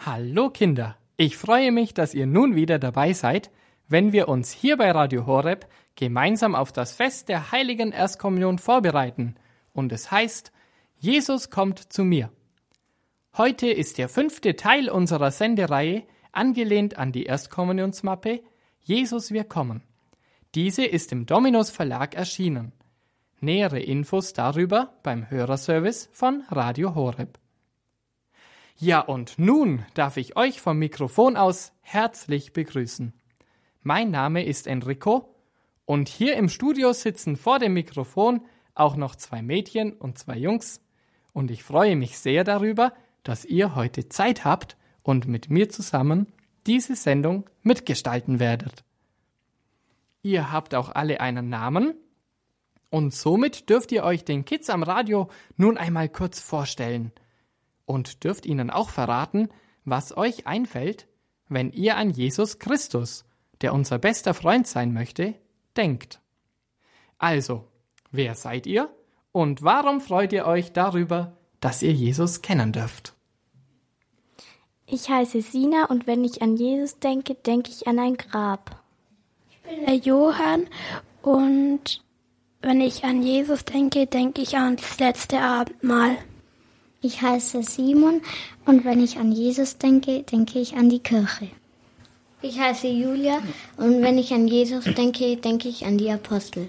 Hallo Kinder, ich freue mich, dass ihr nun wieder dabei seid, wenn wir uns hier bei Radio Horeb gemeinsam auf das Fest der heiligen Erstkommunion vorbereiten und es heißt, Jesus kommt zu mir. Heute ist der fünfte Teil unserer Sendereihe angelehnt an die Erstkommunionsmappe Jesus wir kommen. Diese ist im Dominus Verlag erschienen. Nähere Infos darüber beim Hörerservice von Radio Horeb. Ja, und nun darf ich euch vom Mikrofon aus herzlich begrüßen. Mein Name ist Enrico und hier im Studio sitzen vor dem Mikrofon auch noch zwei Mädchen und zwei Jungs und ich freue mich sehr darüber, dass ihr heute Zeit habt und mit mir zusammen diese Sendung mitgestalten werdet. Ihr habt auch alle einen Namen und somit dürft ihr euch den Kids am Radio nun einmal kurz vorstellen – und dürft ihnen auch verraten, was euch einfällt, wenn ihr an Jesus Christus, der unser bester Freund sein möchte, denkt. Also, wer seid ihr und warum freut ihr euch darüber, dass ihr Jesus kennen dürft? Ich heiße Sina und wenn ich an Jesus denke, denke ich an ein Grab. Ich bin der Johann und wenn ich an Jesus denke, denke ich an das letzte Abendmahl. Ich heiße Simon und wenn ich an Jesus denke, denke ich an die Kirche. Ich heiße Julia und wenn ich an Jesus denke, denke ich an die Apostel.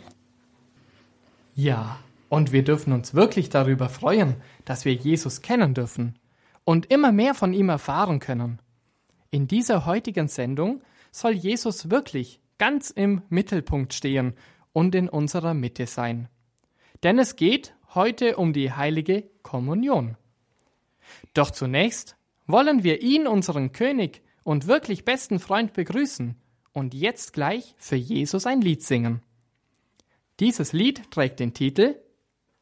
Ja, und wir dürfen uns wirklich darüber freuen, dass wir Jesus kennen dürfen und immer mehr von ihm erfahren können. In dieser heutigen Sendung soll Jesus wirklich ganz im Mittelpunkt stehen und in unserer Mitte sein. Denn es geht heute um die heilige Kommunion. Doch zunächst wollen wir ihn, unseren König und wirklich besten Freund, begrüßen und jetzt gleich für Jesus ein Lied singen. Dieses Lied trägt den Titel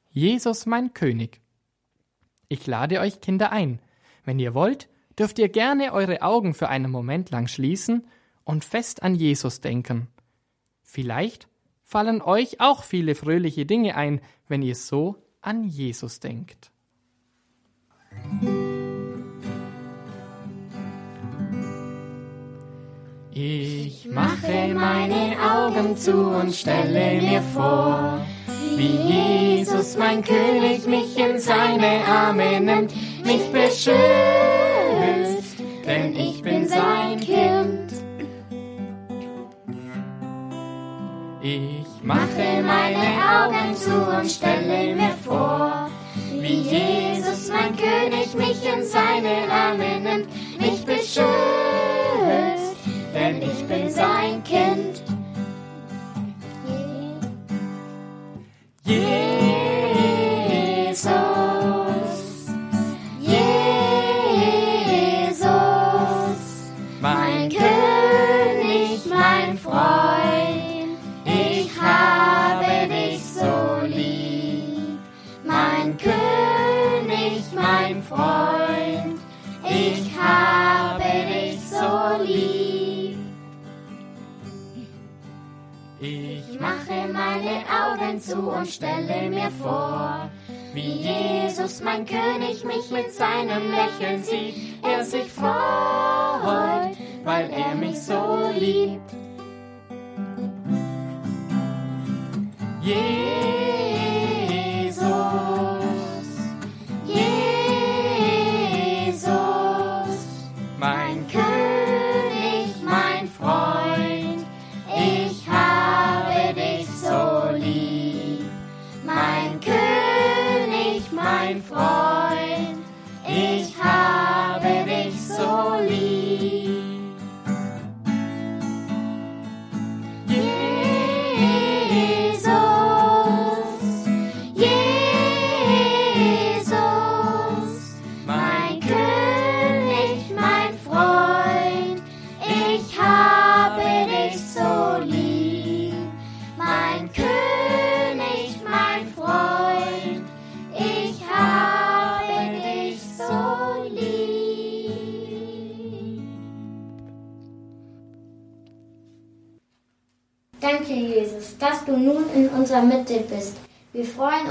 Jesus mein König. Ich lade euch Kinder ein. Wenn ihr wollt, dürft ihr gerne eure Augen für einen Moment lang schließen und fest an Jesus denken. Vielleicht fallen euch auch viele fröhliche Dinge ein, wenn ihr so an Jesus denkt. Ich mache meine Augen zu und stelle mir vor, wie Jesus, mein König, mich in seine Arme nimmt, mich beschützt, denn ich bin sein Kind. Ich mache meine Augen zu und stelle mir vor, wie Jesus, mein König, mich in seine Arme nimmt, mich beschützt, denn ich bin sein Kind. Zu und stelle mir vor, wie Jesus, mein König, mich mit seinem Lächeln sieht, er sich freut, weil er mich so liebt. Jesus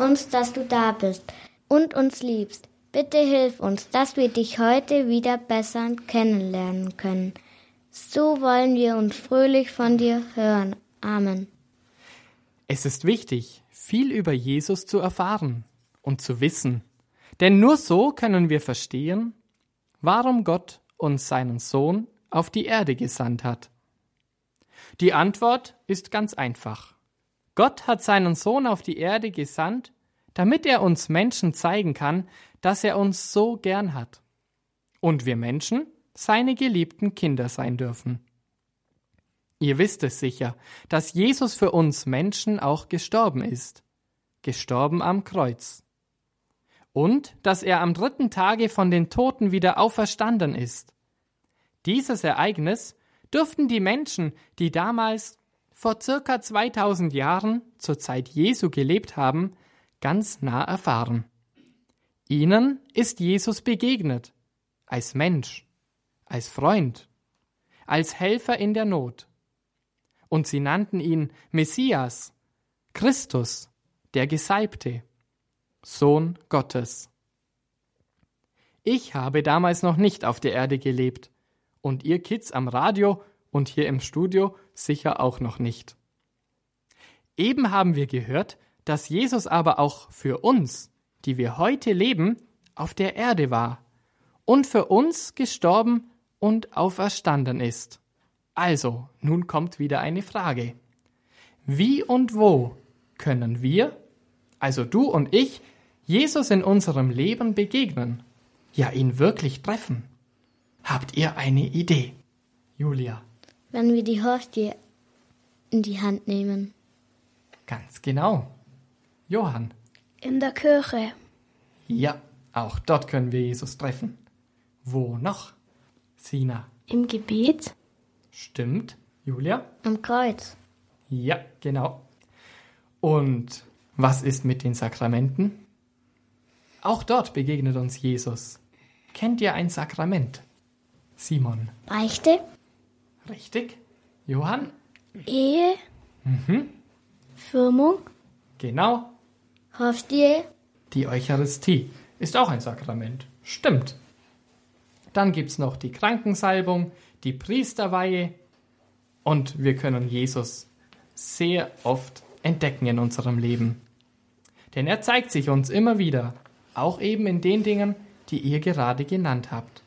uns, dass du da bist und uns liebst. Bitte hilf uns, dass wir dich heute wieder besser kennenlernen können. So wollen wir uns fröhlich von dir hören. Amen. Es ist wichtig, viel über Jesus zu erfahren und zu wissen. Denn nur so können wir verstehen, warum Gott uns seinen Sohn auf die Erde gesandt hat. Die Antwort ist ganz einfach. Gott hat seinen Sohn auf die Erde gesandt, damit er uns Menschen zeigen kann, dass er uns so gern hat. Und wir Menschen seine geliebten Kinder sein dürfen. Ihr wisst es sicher, dass Jesus für uns Menschen auch gestorben ist, gestorben am Kreuz. Und dass er am dritten Tage von den Toten wieder auferstanden ist. Dieses Ereignis dürften die Menschen, die damals vor circa 2000 Jahren zur Zeit Jesu gelebt haben, ganz nah erfahren. Ihnen ist Jesus begegnet, als Mensch, als Freund, als Helfer in der Not. Und sie nannten ihn Messias, Christus, der Gesalbte, Sohn Gottes. Ich habe damals noch nicht auf der Erde gelebt, und ihr Kids am Radio und hier im Studio sicher auch noch nicht. Eben haben wir gehört, dass Jesus aber auch für uns, die wir heute leben, auf der Erde war und für uns gestorben und auferstanden ist. Also, nun kommt wieder eine Frage. Wie und wo können wir, also du und ich, Jesus in unserem Leben begegnen, ja ihn wirklich treffen? Habt ihr eine Idee? Julia. Wenn wir die Hostie in die Hand nehmen. Ganz genau. Johann. In der Kirche. Ja, auch dort können wir Jesus treffen. Wo noch? Sina. Im Gebet. Stimmt. Julia? Am Kreuz. Ja, genau. Und was ist mit den Sakramenten? Auch dort begegnet uns Jesus. Kennt ihr ein Sakrament? Simon. Beichte. Richtig. Johann? Ehe. Mhm. Firmung. Genau. Die Eucharistie ist auch ein Sakrament. Stimmt. Dann gibt's noch die Krankensalbung, die Priesterweihe und wir können Jesus sehr oft entdecken in unserem Leben. Denn er zeigt sich uns immer wieder, auch eben in den Dingen, die ihr gerade genannt habt.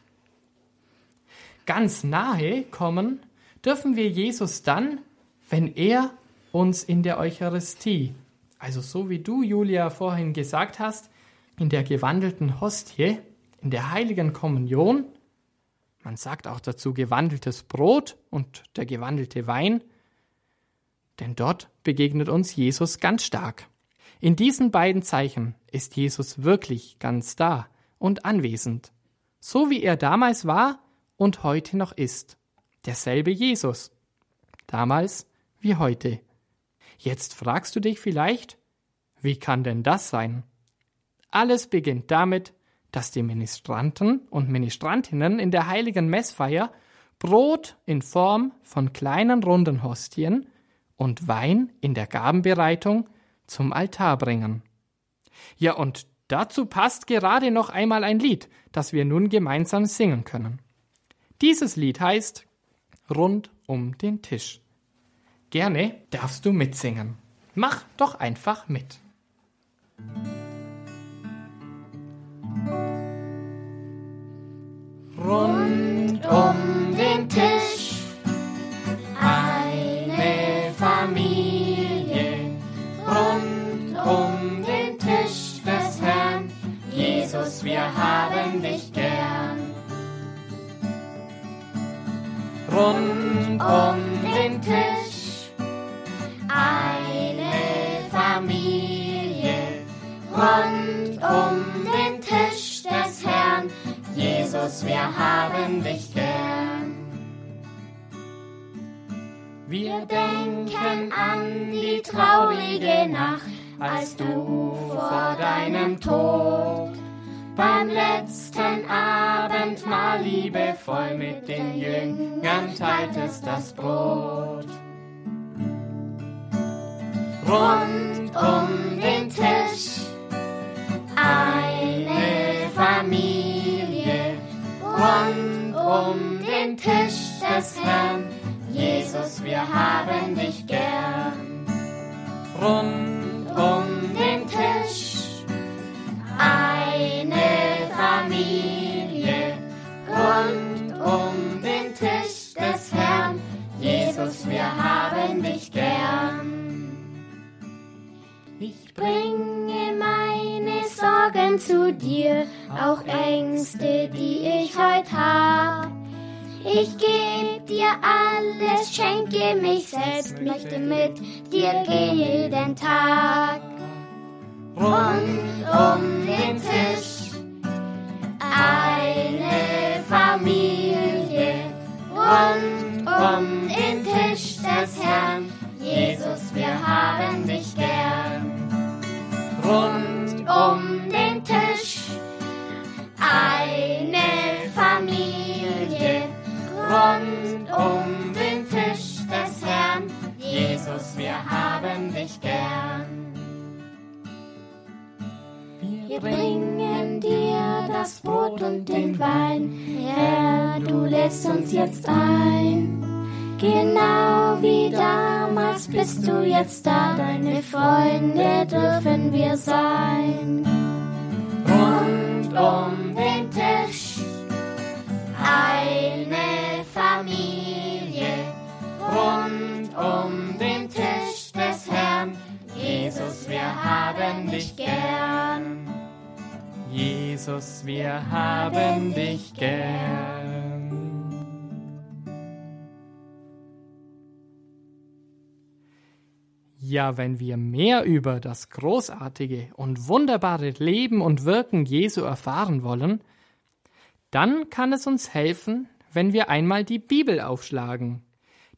Ganz nahe kommen dürfen wir Jesus dann, wenn er uns in der Eucharistie, also so wie du, Julia, vorhin gesagt hast, in der gewandelten Hostie, in der heiligen Kommunion, man sagt auch dazu gewandeltes Brot und der gewandelte Wein, denn dort begegnet uns Jesus ganz stark. In diesen beiden Zeichen ist Jesus wirklich ganz da und anwesend, so wie er damals war und heute noch ist. Derselbe Jesus. Damals wie heute. Jetzt fragst du dich vielleicht, wie kann denn das sein? Alles beginnt damit, dass die Ministranten und Ministrantinnen in der heiligen Messfeier Brot in Form von kleinen runden Hostien und Wein in der Gabenbereitung zum Altar bringen. Ja, und dazu passt gerade noch einmal ein Lied, das wir nun gemeinsam singen können. Dieses Lied heißt Rund um den Tisch. Gerne darfst du mitsingen. Mach doch einfach mit. Rund um den Tisch eine Familie. Rund um den Tisch des Herrn. Jesus, wir haben dich gern. Rund um den Tisch eine Familie. Rund um den Tisch des Herrn. Jesus, wir haben dich gern. Wir denken an die traurige Nacht, als du vor deinem Tod beim letzten Abendmahl liebevoll mit den Jüngern teiltest das Brot rund um den Tisch. Eine Familie rund um den Tisch des Herrn. Jesus, wir haben dich gern. Rund um alles, schenke mich selbst, möchte mit dir gehen jeden Tag. Rund um den Tisch eine Familie. Rund um den Wein. Herr, du lässt uns jetzt ein. Genau wie damals bist du jetzt da. Deine Freunde dürfen wir sein. Rund um den Tisch eine Familie. Rund um den Tisch des Herrn. Jesus, wir haben dich gern. Jesus, wir haben dich gern. Ja, wenn wir mehr über das großartige und wunderbare Leben und Wirken Jesu erfahren wollen, dann kann es uns helfen, wenn wir einmal die Bibel aufschlagen.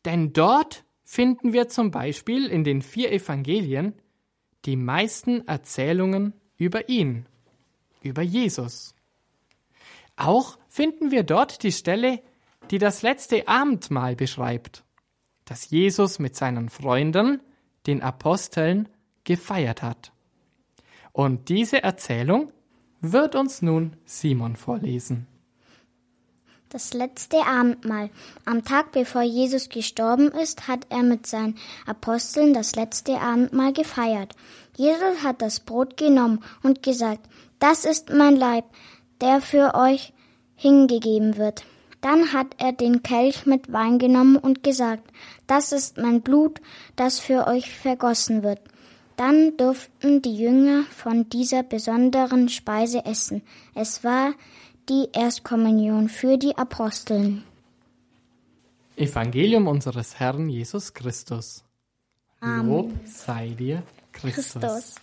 Denn dort finden wir zum Beispiel in den vier Evangelien die meisten Erzählungen über ihn, über Jesus. Auch finden wir dort die Stelle, die das letzte Abendmahl beschreibt, das Jesus mit seinen Freunden, den Aposteln, gefeiert hat. Und diese Erzählung wird uns nun Simon vorlesen. Das letzte Abendmahl. Am Tag bevor Jesus gestorben ist, hat er mit seinen Aposteln das letzte Abendmahl gefeiert. Jesus hat das Brot genommen und gesagt, das ist mein Leib, der für euch hingegeben wird. Dann hat er den Kelch mit Wein genommen und gesagt, das ist mein Blut, das für euch vergossen wird. Dann durften die Jünger von dieser besonderen Speise essen. Es war die Erstkommunion für die Aposteln. Evangelium unseres Herrn Jesus Christus. Lob sei dir, Christus. Christus.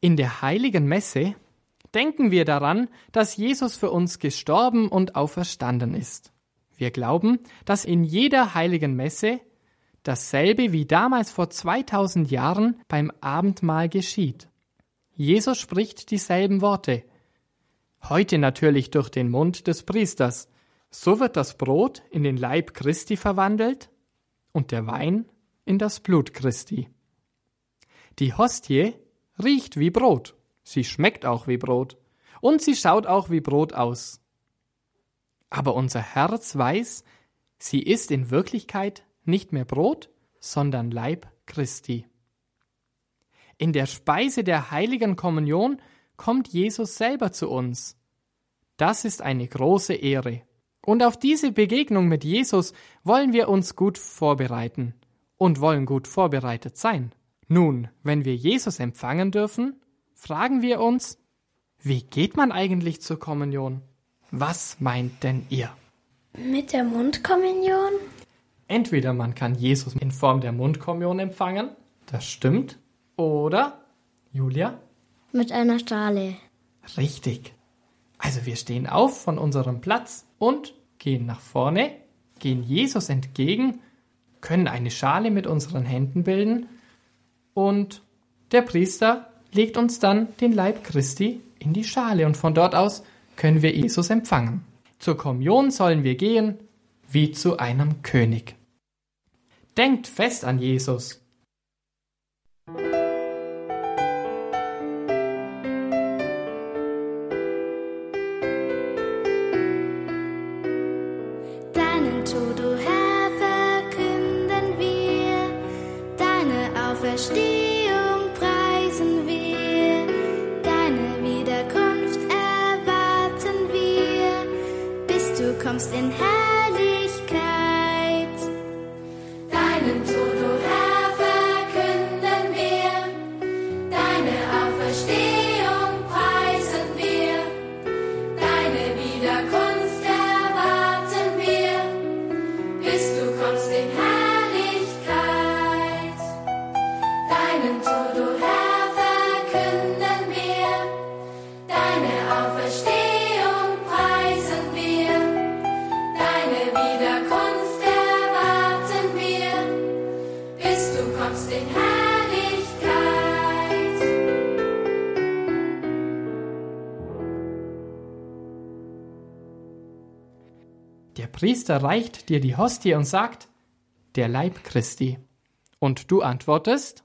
In der heiligen Messe denken wir daran, dass Jesus für uns gestorben und auferstanden ist. Wir glauben, dass in jeder heiligen Messe dasselbe wie damals vor 2000 Jahren beim Abendmahl geschieht. Jesus spricht dieselben Worte. Heute natürlich durch den Mund des Priesters. So wird das Brot in den Leib Christi verwandelt und der Wein in das Blut Christi. Die Hostie riecht wie Brot, sie schmeckt auch wie Brot und sie schaut auch wie Brot aus. Aber unser Herz weiß, sie ist in Wirklichkeit nicht mehr Brot, sondern Leib Christi. In der Speise der heiligen Kommunion kommt Jesus selber zu uns. Das ist eine große Ehre. Und auf diese Begegnung mit Jesus wollen wir uns gut vorbereiten und wollen gut vorbereitet sein. Nun, wenn wir Jesus empfangen dürfen, fragen wir uns, wie geht man eigentlich zur Kommunion? Was meint denn ihr? Mit der Mundkommunion? Entweder man kann Jesus in Form der Mundkommunion empfangen, das stimmt, oder, Julia? Mit einer Schale. Richtig. Also wir stehen auf von unserem Platz und gehen nach vorne, gehen Jesus entgegen, können eine Schale mit unseren Händen bilden und der Priester legt uns dann den Leib Christi in die Schale und von dort aus können wir Jesus empfangen. Zur Kommunion sollen wir gehen wie zu einem König. Denkt fest an Jesus. Kommst in Herrlichkeit. Priester reicht dir die Hostie und sagt, der Leib Christi. Und du antwortest,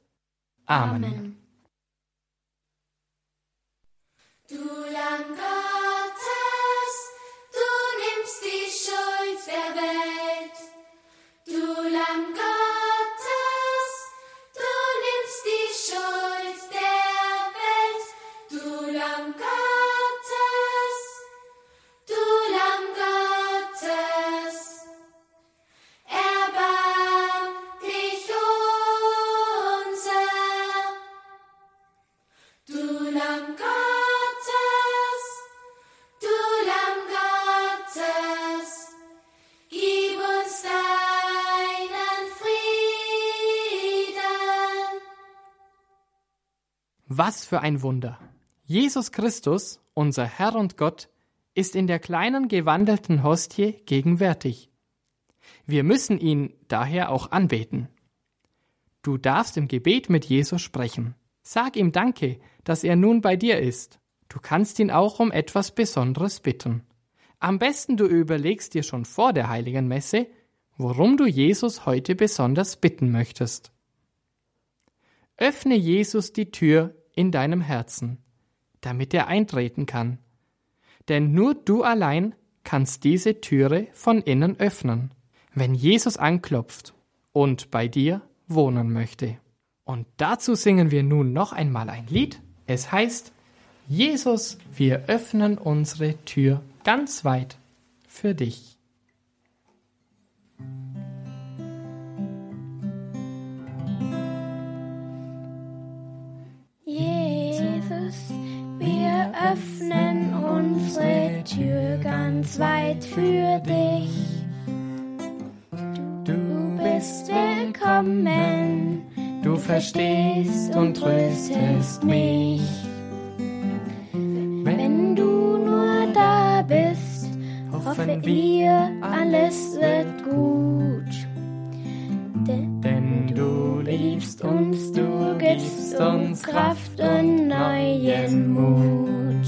Amen. Amen. Du Was für ein Wunder! Jesus Christus, unser Herr und Gott, ist in der kleinen gewandelten Hostie gegenwärtig. Wir müssen ihn daher auch anbeten. Du darfst im Gebet mit Jesus sprechen. Sag ihm Danke, dass er nun bei dir ist. Du kannst ihn auch um etwas Besonderes bitten. Am besten du überlegst dir schon vor der heiligen Messe, worum du Jesus heute besonders bitten möchtest. Öffne Jesus die Tür in deinem Herzen, damit er eintreten kann. Denn nur du allein kannst diese Türe von innen öffnen, wenn Jesus anklopft und bei dir wohnen möchte. Und dazu singen wir nun noch einmal ein Lied. Es heißt, Jesus, wir öffnen unsere Tür ganz weit für dich. Öffnen unsere Tür ganz weit für dich. Du bist willkommen, du verstehst und tröstest mich. Wenn du nur da bist, hoffen wir, alles wird gut. Denn du liebst uns, du gibst uns Kraft und neuen Mut.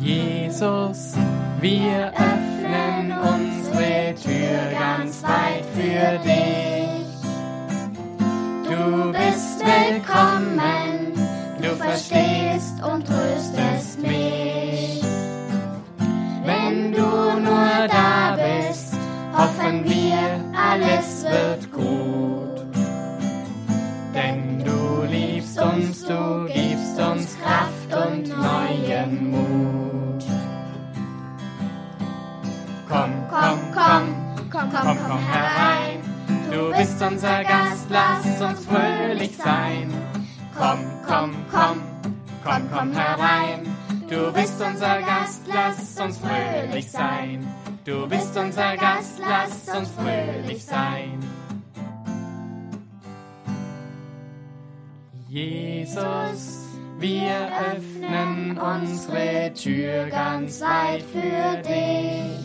Jesus, wir öffnen unsere Tür ganz weit für dich. Du bist willkommen, du verstehst und tröstest mich. Wenn du nur da bist, hoffen wir, alles wird du gibst uns Kraft und neuen Mut. komm, komm, komm herein. Du bist unser Gast, lass uns fröhlich sein. Komm, komm, komm, komm, komm herein. Du bist unser Gast, lass uns fröhlich sein. Du bist unser Gast, lass uns fröhlich sein. Jesus, wir öffnen unsere Tür ganz weit für dich.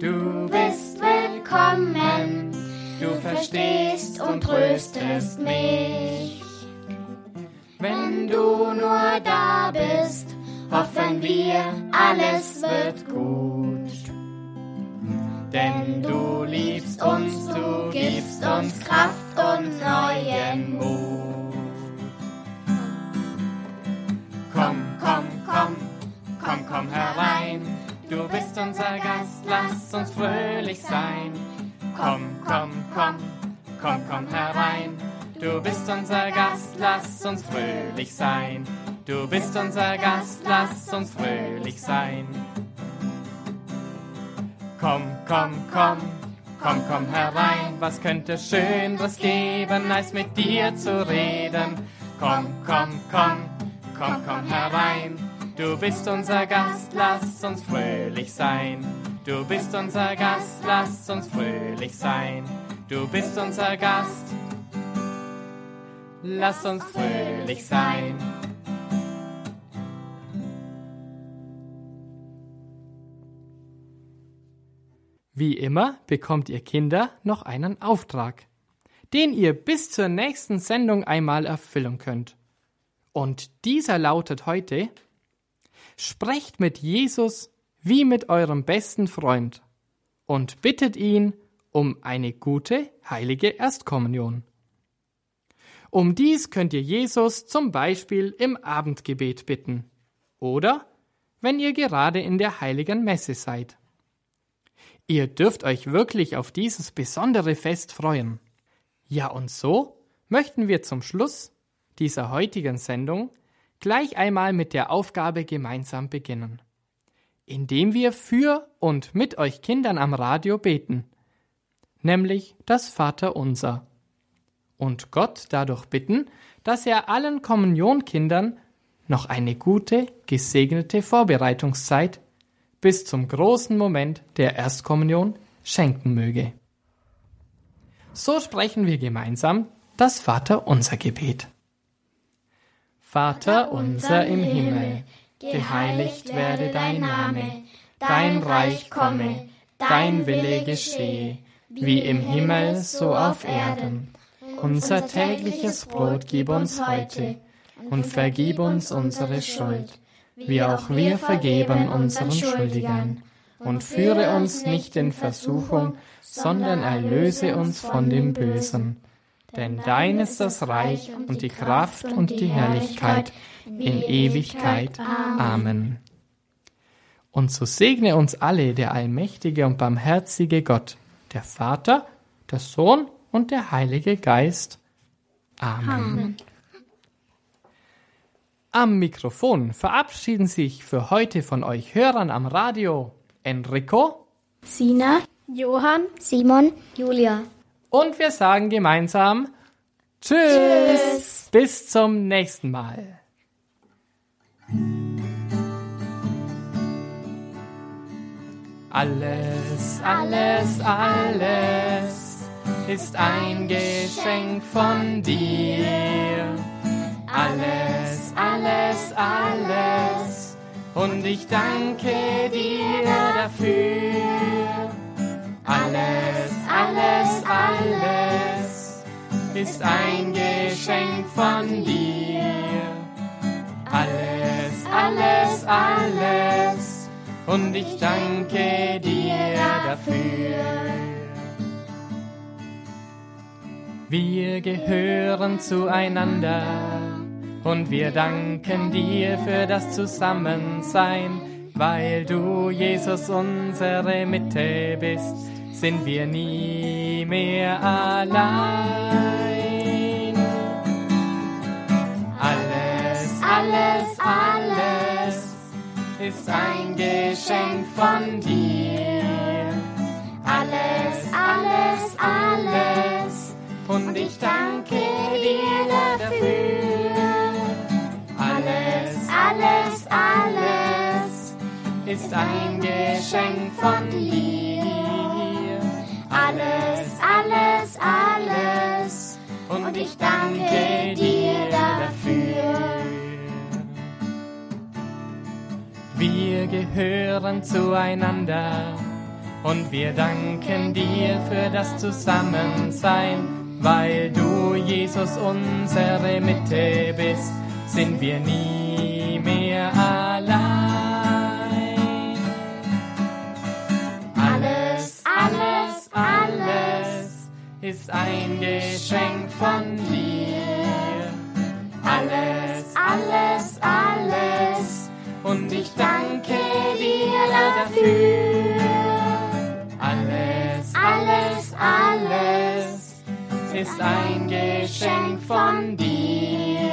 Du bist willkommen, du verstehst und tröstest mich. Wenn du nur da bist, hoffen wir, alles wird gut. Denn du liebst uns, du gibst uns Kraft und neuen Mut. Komm, komm, komm, komm, komm herein Du bist unser Gast, lass uns fröhlich sein. Komm, komm, komm, komm, komm herein. Du bist unser Gast, lass uns fröhlich sein. Du bist unser Gast, lass uns fröhlich sein. Komm, komm, komm, komm, komm herein. Was könnte Schöneres geben, als mit dir zu reden? Komm, komm, komm, komm, komm herein. Du bist unser Gast, lass uns fröhlich sein. Du bist unser Gast, lass uns fröhlich sein. Du bist unser Gast, lass uns fröhlich sein. Wie immer bekommt ihr Kinder noch einen Auftrag, den ihr bis zur nächsten Sendung einmal erfüllen könnt. Und dieser lautet heute, Sprecht mit Jesus wie mit eurem besten Freund und bittet ihn um eine gute, heilige Erstkommunion. Um dies könnt ihr Jesus zum Beispiel im Abendgebet bitten oder wenn ihr gerade in der heiligen Messe seid. Ihr dürft euch wirklich auf dieses besondere Fest freuen. Ja, und so möchten wir zum Schluss dieser heutigen Sendung gleich einmal mit der Aufgabe gemeinsam beginnen, indem wir für und mit euch Kindern am Radio beten, nämlich das Vaterunser, und Gott dadurch bitten, dass er allen Kommunionkindern noch eine gute, gesegnete Vorbereitungszeit bis zum großen Moment der Erstkommunion schenken möge. So sprechen wir gemeinsam das Vaterunser Gebet. Vater unser im Himmel, geheiligt werde dein Name, dein Reich komme, dein Wille geschehe, wie im Himmel so auf Erden. Unser tägliches Brot gib uns heute und vergib uns unsere Schuld, wie auch wir vergeben unseren Schuldigern. Und führe uns nicht in Versuchung, sondern erlöse uns von dem Bösen. Denn dein ist das Reich und die Kraft und die Herrlichkeit in Ewigkeit. Amen. Und so segne uns alle der allmächtige und barmherzige Gott, der Vater, der Sohn und der Heilige Geist. Amen. Amen. Am Mikrofon verabschieden sich für heute von euch Hörern am Radio Enrico, Sina, Johann, Simon, Julia. Und wir sagen gemeinsam Tschüss. Tschüss. Bis zum nächsten Mal. Alles, alles, alles ist ein Geschenk von dir. Alles, alles, alles. Und ich danke dir dafür. Alles, alles, alles ist ein Geschenk von dir. Alles, alles, alles und ich danke dir dafür. Wir gehören zueinander und wir danken dir für das Zusammensein, weil du, Jesus, unsere Mitte bist sind wir nie mehr allein. Alles, alles, alles ist ein Geschenk von dir. Alles, alles, alles und ich danke dir dafür. Alles, alles, ist ein Geschenk von dir alles, alles, alles. Und ich danke dir dafür. Wir gehören zueinander und wir danken dir für das Zusammensein, weil du, Jesus, unsere Mitte bist, sind wir nie ist ein Geschenk von dir. Alles, alles, alles. Und ich danke dir dafür. Alles, alles, alles ist ein Geschenk von dir.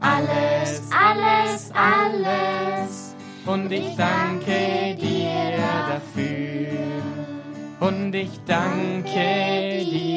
Alles, alles, alles. Und ich danke dir dafür. Und ich danke dir.